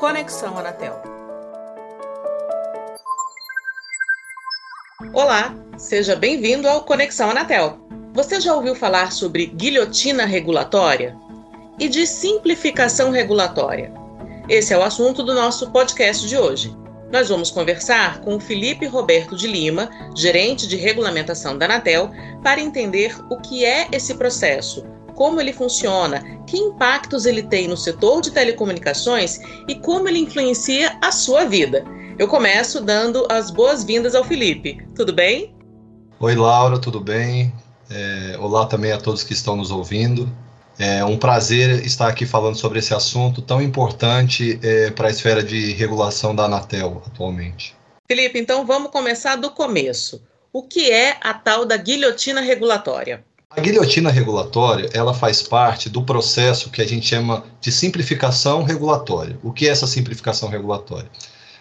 Conexão Anatel. Olá, seja bem-vindo ao Conexão Anatel. Você já ouviu falar sobre guilhotina regulatória? E de simplificação regulatória? Esse é o assunto do nosso podcast de hoje. Nós vamos conversar com o Felipe Roberto de Lima, gerente de regulamentação da Anatel, para entender o que é esse processo, como ele funciona, que impactos ele tem no setor de telecomunicações e como ele influencia a sua vida. Eu começo dando as boas-vindas ao Felipe. Tudo bem? Oi, Laura, tudo bem? É, olá também a todos que estão nos ouvindo. É um prazer estar aqui falando sobre esse assunto tão importante é, para a esfera de regulação da Anatel atualmente. Felipe, então vamos começar do começo. O que é a tal da guilhotina regulatória? A guilhotina regulatória, ela faz parte do processo que a gente chama de simplificação regulatória. O que é essa simplificação regulatória?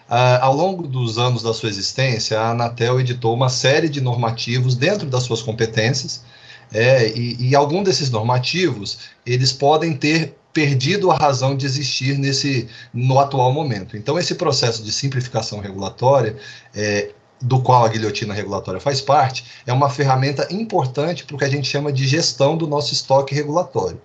Ah, ao longo dos anos da sua existência, a Anatel editou uma série de normativos dentro das suas competências, é, e, e algum desses normativos, eles podem ter perdido a razão de existir nesse no atual momento. Então, esse processo de simplificação regulatória, é, do qual a guilhotina regulatória faz parte, é uma ferramenta importante para o que a gente chama de gestão do nosso estoque regulatório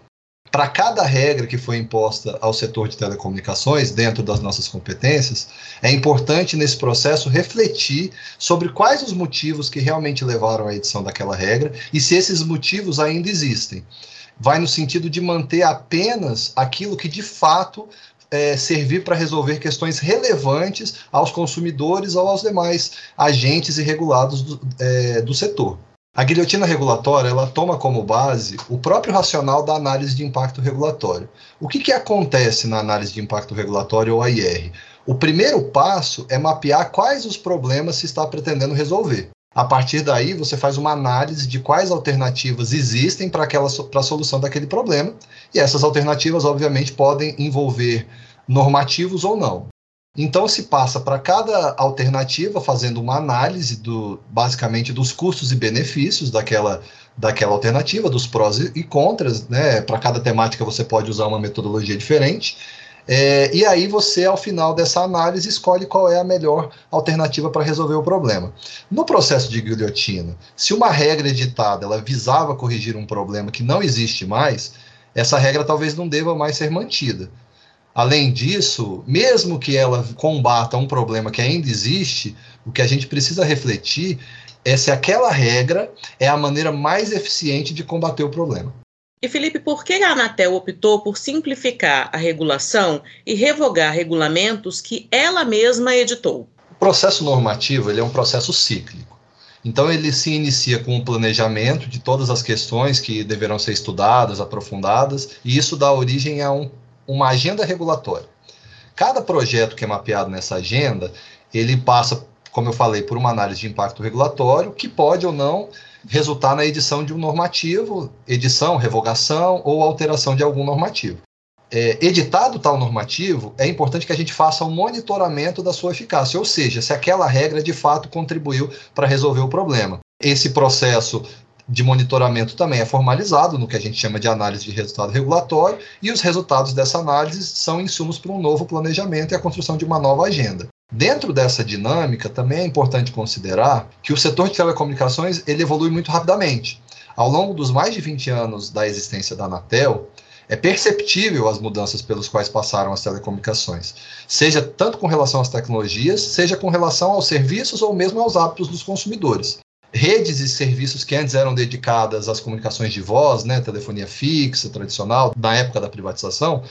para cada regra que foi imposta ao setor de telecomunicações, dentro das nossas competências, é importante nesse processo refletir sobre quais os motivos que realmente levaram à edição daquela regra e se esses motivos ainda existem. Vai no sentido de manter apenas aquilo que de fato é, servir para resolver questões relevantes aos consumidores ou aos demais agentes e regulados do, é, do setor. A guilhotina regulatória ela toma como base o próprio racional da análise de impacto regulatório. O que, que acontece na análise de impacto regulatório ou AIR? O primeiro passo é mapear quais os problemas se está pretendendo resolver. A partir daí, você faz uma análise de quais alternativas existem para a solução daquele problema, e essas alternativas, obviamente, podem envolver normativos ou não. Então se passa para cada alternativa fazendo uma análise do basicamente dos custos e benefícios daquela daquela alternativa, dos prós e contras, né? Para cada temática você pode usar uma metodologia diferente. É, e aí você, ao final dessa análise, escolhe qual é a melhor alternativa para resolver o problema. No processo de guilhotina, se uma regra editada ela visava corrigir um problema que não existe mais, essa regra talvez não deva mais ser mantida. Além disso, mesmo que ela combata um problema que ainda existe, o que a gente precisa refletir é se aquela regra é a maneira mais eficiente de combater o problema. E Felipe, por que a Anatel optou por simplificar a regulação e revogar regulamentos que ela mesma editou? O processo normativo ele é um processo cíclico. Então ele se inicia com o planejamento de todas as questões que deverão ser estudadas, aprofundadas, e isso dá origem a um uma agenda regulatória. Cada projeto que é mapeado nessa agenda, ele passa, como eu falei, por uma análise de impacto regulatório, que pode ou não resultar na edição de um normativo, edição, revogação ou alteração de algum normativo. É, editado tal normativo, é importante que a gente faça um monitoramento da sua eficácia, ou seja, se aquela regra de fato contribuiu para resolver o problema. Esse processo de monitoramento também é formalizado no que a gente chama de análise de resultado regulatório, e os resultados dessa análise são insumos para um novo planejamento e a construção de uma nova agenda. Dentro dessa dinâmica, também é importante considerar que o setor de telecomunicações ele evolui muito rapidamente. Ao longo dos mais de 20 anos da existência da Anatel, é perceptível as mudanças pelas quais passaram as telecomunicações, seja tanto com relação às tecnologias, seja com relação aos serviços ou mesmo aos hábitos dos consumidores redes e serviços que antes eram dedicadas às comunicações de voz, né, telefonia fixa, tradicional, na época da privatização,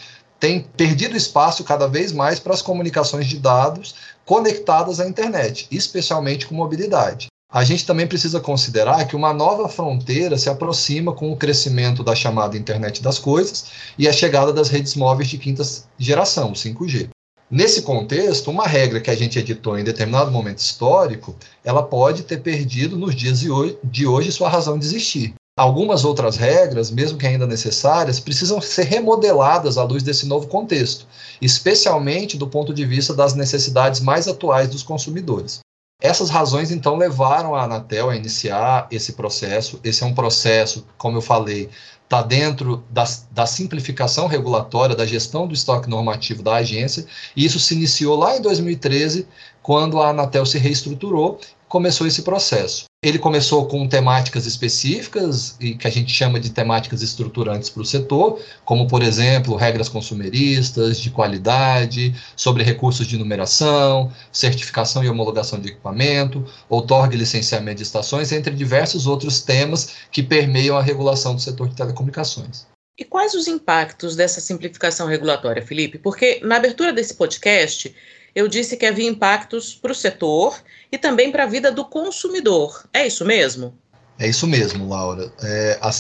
tem perdido espaço cada vez mais para as comunicações de dados conectadas à internet, especialmente com mobilidade. A gente também precisa considerar que uma nova fronteira se aproxima com o crescimento da chamada internet das coisas e a chegada das redes móveis de quinta geração, o 5G. Nesse contexto, uma regra que a gente editou em determinado momento histórico, ela pode ter perdido nos dias de hoje, de hoje sua razão de existir. Algumas outras regras, mesmo que ainda necessárias, precisam ser remodeladas à luz desse novo contexto, especialmente do ponto de vista das necessidades mais atuais dos consumidores. Essas razões, então, levaram a Anatel a iniciar esse processo. Esse é um processo, como eu falei, está dentro da, da simplificação regulatória, da gestão do estoque normativo da agência, e isso se iniciou lá em 2013, quando a Anatel se reestruturou começou esse processo. Ele começou com temáticas específicas e que a gente chama de temáticas estruturantes para o setor, como por exemplo regras consumeristas, de qualidade, sobre recursos de numeração, certificação e homologação de equipamento, outorga e licenciamento de estações, entre diversos outros temas que permeiam a regulação do setor de telecomunicações. E quais os impactos dessa simplificação regulatória, Felipe? Porque na abertura desse podcast eu disse que havia impactos para o setor e também para a vida do consumidor. É isso mesmo? É isso mesmo, Laura. É, a,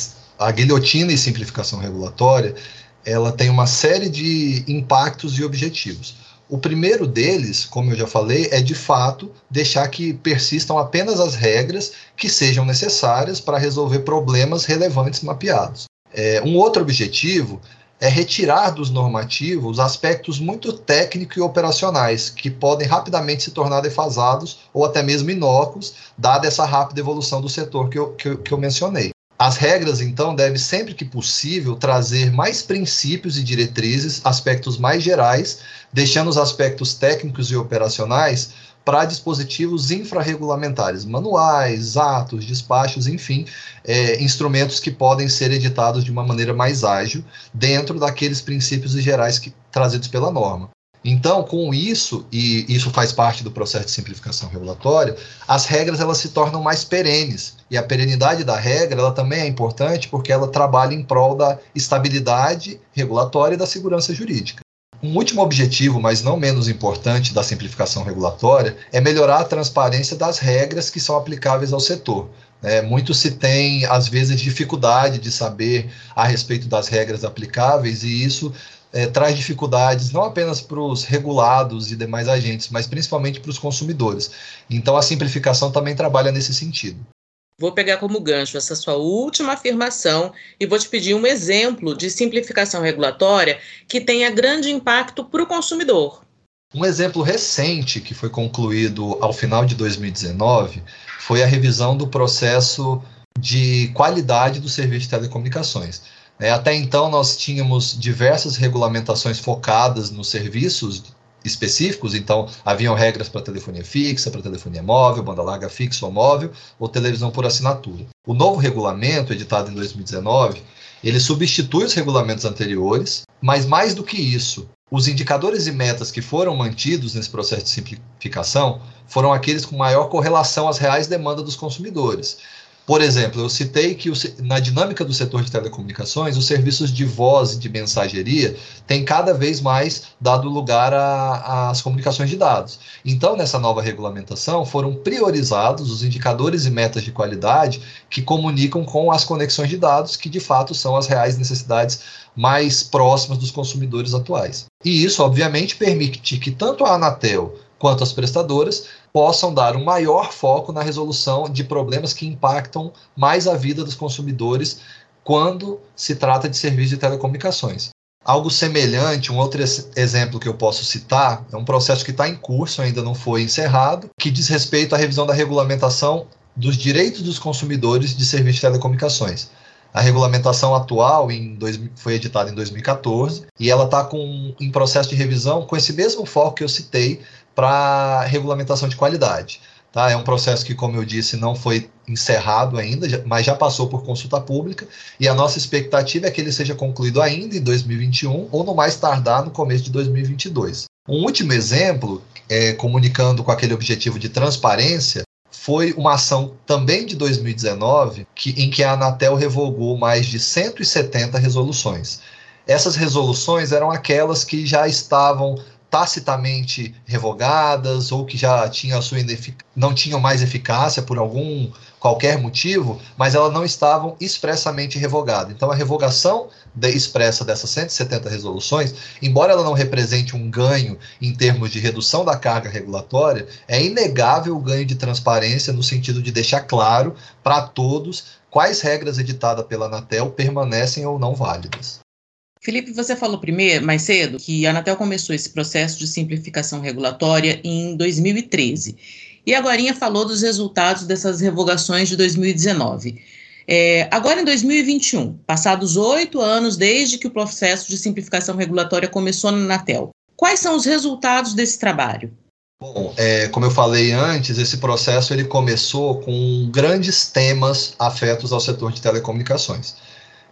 a guilhotina e simplificação regulatória ela tem uma série de impactos e objetivos. O primeiro deles, como eu já falei, é de fato deixar que persistam apenas as regras que sejam necessárias para resolver problemas relevantes mapeados. É, um outro objetivo é retirar dos normativos aspectos muito técnicos e operacionais que podem rapidamente se tornar defasados ou até mesmo inócuos, dada essa rápida evolução do setor que eu, que eu, que eu mencionei. As regras, então, devem sempre que possível trazer mais princípios e diretrizes, aspectos mais gerais, deixando os aspectos técnicos e operacionais para dispositivos infrarregulamentares, manuais, atos, despachos, enfim, é, instrumentos que podem ser editados de uma maneira mais ágil, dentro daqueles princípios gerais que, trazidos pela norma. Então, com isso, e isso faz parte do processo de simplificação regulatória, as regras elas se tornam mais perenes. E a perenidade da regra ela também é importante porque ela trabalha em prol da estabilidade regulatória e da segurança jurídica. Um último objetivo, mas não menos importante, da simplificação regulatória é melhorar a transparência das regras que são aplicáveis ao setor. É, muito se tem, às vezes, dificuldade de saber a respeito das regras aplicáveis, e isso é, traz dificuldades não apenas para os regulados e demais agentes, mas principalmente para os consumidores. Então, a simplificação também trabalha nesse sentido. Vou pegar como gancho essa sua última afirmação e vou te pedir um exemplo de simplificação regulatória que tenha grande impacto para o consumidor. Um exemplo recente que foi concluído ao final de 2019 foi a revisão do processo de qualidade do serviço de telecomunicações. É, até então, nós tínhamos diversas regulamentações focadas nos serviços específicos, então haviam regras para telefonia fixa, para telefonia móvel, banda larga fixa ou móvel, ou televisão por assinatura. O novo regulamento, editado em 2019, ele substitui os regulamentos anteriores, mas mais do que isso, os indicadores e metas que foram mantidos nesse processo de simplificação foram aqueles com maior correlação às reais demandas dos consumidores. Por exemplo, eu citei que o, na dinâmica do setor de telecomunicações, os serviços de voz e de mensageria têm cada vez mais dado lugar às comunicações de dados. Então, nessa nova regulamentação, foram priorizados os indicadores e metas de qualidade que comunicam com as conexões de dados, que de fato são as reais necessidades mais próximas dos consumidores atuais. E isso, obviamente, permite que tanto a Anatel quanto as prestadoras possam dar um maior foco na resolução de problemas que impactam mais a vida dos consumidores quando se trata de serviços de telecomunicações. Algo semelhante, um outro exemplo que eu posso citar, é um processo que está em curso, ainda não foi encerrado, que diz respeito à revisão da regulamentação dos direitos dos consumidores de serviços de telecomunicações. A regulamentação atual dois, foi editada em 2014 e ela está em processo de revisão com esse mesmo foco que eu citei para regulamentação de qualidade. Tá? É um processo que, como eu disse, não foi encerrado ainda, mas já passou por consulta pública, e a nossa expectativa é que ele seja concluído ainda em 2021 ou no mais tardar no começo de 2022. Um último exemplo, é, comunicando com aquele objetivo de transparência, foi uma ação também de 2019 que, em que a Anatel revogou mais de 170 resoluções. Essas resoluções eram aquelas que já estavam tacitamente revogadas ou que já tinham sua não tinham mais eficácia por algum qualquer motivo, mas elas não estavam expressamente revogadas. Então a revogação de, expressa dessas 170 resoluções, embora ela não represente um ganho em termos de redução da carga regulatória, é inegável o ganho de transparência no sentido de deixar claro para todos quais regras editadas pela Anatel permanecem ou não válidas. Felipe, você falou primeiro, mais cedo, que a Anatel começou esse processo de simplificação regulatória em 2013. E agora falou dos resultados dessas revogações de 2019. É, agora, em 2021, passados oito anos desde que o processo de simplificação regulatória começou na Anatel, quais são os resultados desse trabalho? Bom, é, como eu falei antes, esse processo ele começou com grandes temas afetos ao setor de telecomunicações.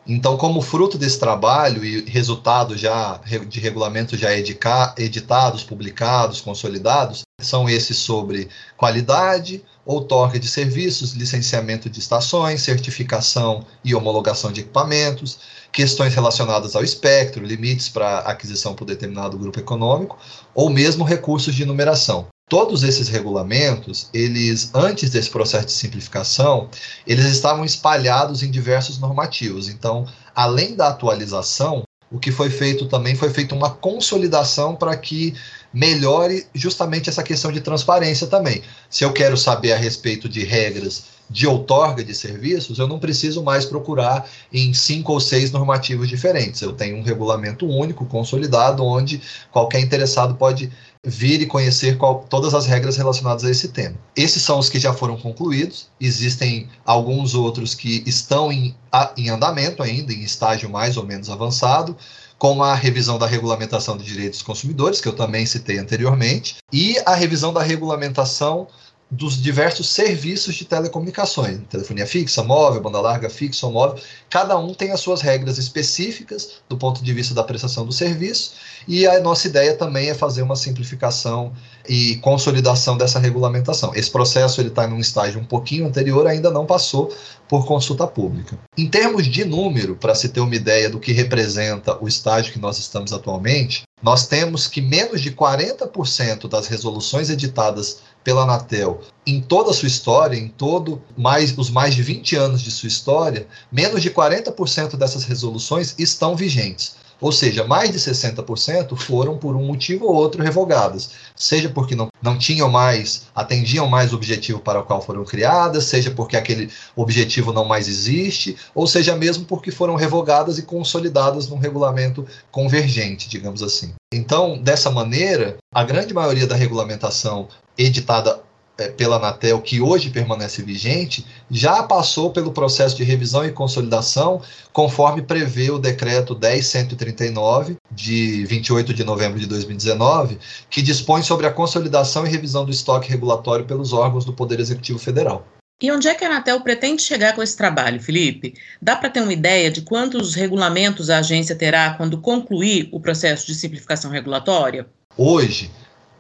Então, como fruto desse trabalho e resultado já de regulamentos já editados, publicados, consolidados, são esses sobre qualidade, outorga de serviços, licenciamento de estações, certificação e homologação de equipamentos, questões relacionadas ao espectro, limites para aquisição por determinado grupo econômico, ou mesmo recursos de numeração. Todos esses regulamentos, eles antes desse processo de simplificação, eles estavam espalhados em diversos normativos. Então, além da atualização, o que foi feito também foi feita uma consolidação para que melhore justamente essa questão de transparência também. Se eu quero saber a respeito de regras de outorga de serviços, eu não preciso mais procurar em cinco ou seis normativos diferentes. Eu tenho um regulamento único, consolidado, onde qualquer interessado pode vir e conhecer qual, todas as regras relacionadas a esse tema. Esses são os que já foram concluídos, existem alguns outros que estão em, em andamento ainda, em estágio mais ou menos avançado, como a revisão da regulamentação de direitos dos consumidores, que eu também citei anteriormente, e a revisão da regulamentação dos diversos serviços de telecomunicações, telefonia fixa, móvel, banda larga, fixa ou móvel, cada um tem as suas regras específicas do ponto de vista da prestação do serviço, e a nossa ideia também é fazer uma simplificação e consolidação dessa regulamentação. Esse processo ele está num estágio um pouquinho anterior, ainda não passou por consulta pública. Em termos de número, para se ter uma ideia do que representa o estágio que nós estamos atualmente, nós temos que menos de 40% das resoluções editadas pela Anatel em toda a sua história, em todo mais os mais de 20 anos de sua história, menos de 40% dessas resoluções estão vigentes. Ou seja, mais de 60% foram por um motivo ou outro revogadas, seja porque não, não tinham mais, atendiam mais o objetivo para o qual foram criadas, seja porque aquele objetivo não mais existe, ou seja mesmo porque foram revogadas e consolidadas num regulamento convergente, digamos assim. Então, dessa maneira, a grande maioria da regulamentação editada é, pela Anatel, que hoje permanece vigente, já passou pelo processo de revisão e consolidação, conforme prevê o decreto 10139, de 28 de novembro de 2019, que dispõe sobre a consolidação e revisão do estoque regulatório pelos órgãos do Poder Executivo Federal. E onde é que a Anatel pretende chegar com esse trabalho, Felipe? Dá para ter uma ideia de quantos regulamentos a agência terá quando concluir o processo de simplificação regulatória? Hoje,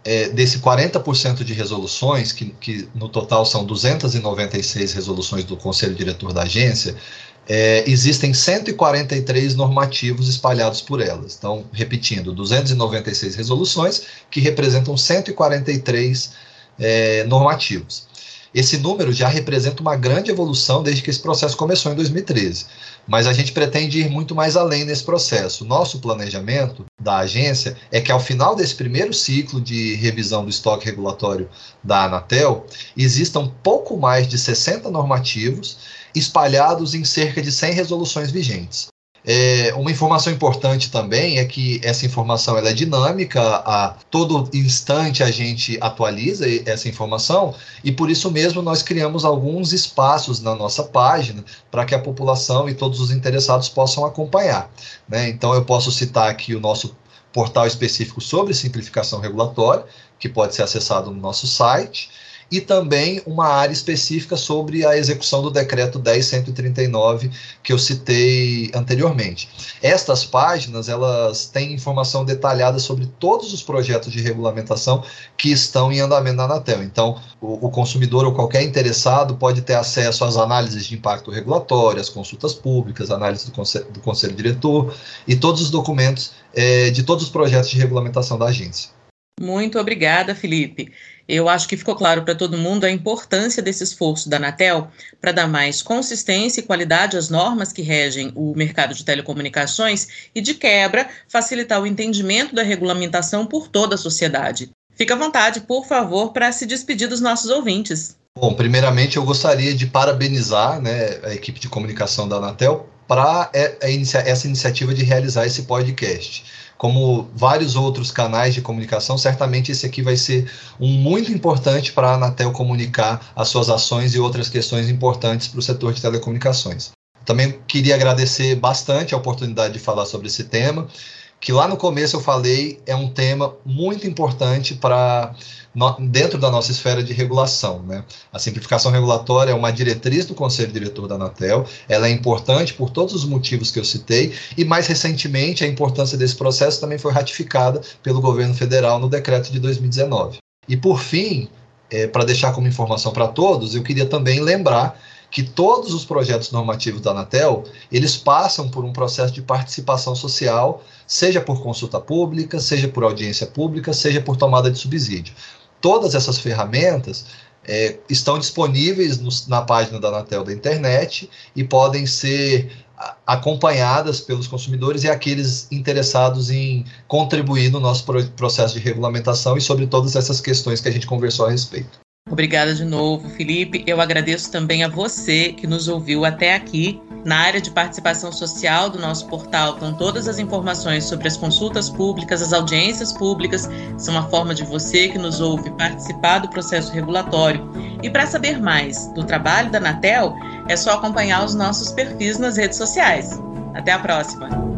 é, desse 40% de resoluções, que, que, no total são 296 resoluções do Conselho Diretor da agência, é, existem 143 normativos espalhados por elas. Então, repetindo, 296 resoluções que representam 143 é, normativos. Esse número já representa uma grande evolução desde que esse processo começou em 2013. Mas a gente pretende ir muito mais além nesse processo. Nosso planejamento da agência é que ao final desse primeiro ciclo de revisão do estoque regulatório da Anatel, existam pouco mais de 60 normativos espalhados em cerca de 100 resoluções vigentes. É, uma informação importante também é que essa informação ela é dinâmica, a todo instante a gente atualiza essa informação e por isso mesmo nós criamos alguns espaços na nossa página para que a população e todos os interessados possam acompanhar. Né? Então eu posso citar aqui o nosso portal específico sobre simplificação regulatória, que pode ser acessado no nosso site e também uma área específica sobre a execução do decreto 10139 que eu citei anteriormente. Estas páginas, elas têm informação detalhada sobre todos os projetos de regulamentação que estão em andamento na Anatel. Então, o, o consumidor ou qualquer interessado pode ter acesso às análises de impacto regulatório, às consultas públicas, análise do conselho, do conselho diretor e todos os documentos é, de todos os projetos de regulamentação da agência. Muito obrigada, Felipe. Eu acho que ficou claro para todo mundo a importância desse esforço da Anatel para dar mais consistência e qualidade às normas que regem o mercado de telecomunicações e, de quebra, facilitar o entendimento da regulamentação por toda a sociedade. Fique à vontade, por favor, para se despedir dos nossos ouvintes. Bom, primeiramente eu gostaria de parabenizar né, a equipe de comunicação da Anatel para essa iniciativa de realizar esse podcast como vários outros canais de comunicação, certamente esse aqui vai ser um muito importante para a Anatel comunicar as suas ações e outras questões importantes para o setor de telecomunicações. Também queria agradecer bastante a oportunidade de falar sobre esse tema, que lá no começo eu falei é um tema muito importante para dentro da nossa esfera de regulação. Né? A simplificação regulatória é uma diretriz do Conselho Diretor da Anatel, ela é importante por todos os motivos que eu citei, e mais recentemente a importância desse processo também foi ratificada pelo governo federal no decreto de 2019. E por fim, é, para deixar como informação para todos, eu queria também lembrar que todos os projetos normativos da Anatel, eles passam por um processo de participação social, seja por consulta pública, seja por audiência pública, seja por tomada de subsídio. Todas essas ferramentas é, estão disponíveis na página da Anatel da internet e podem ser acompanhadas pelos consumidores e aqueles interessados em contribuir no nosso processo de regulamentação e sobre todas essas questões que a gente conversou a respeito. Obrigada de novo, Felipe. Eu agradeço também a você que nos ouviu até aqui. Na área de participação social do nosso portal estão todas as informações sobre as consultas públicas, as audiências públicas. São uma forma de você que nos ouve participar do processo regulatório. E para saber mais do trabalho da Anatel, é só acompanhar os nossos perfis nas redes sociais. Até a próxima!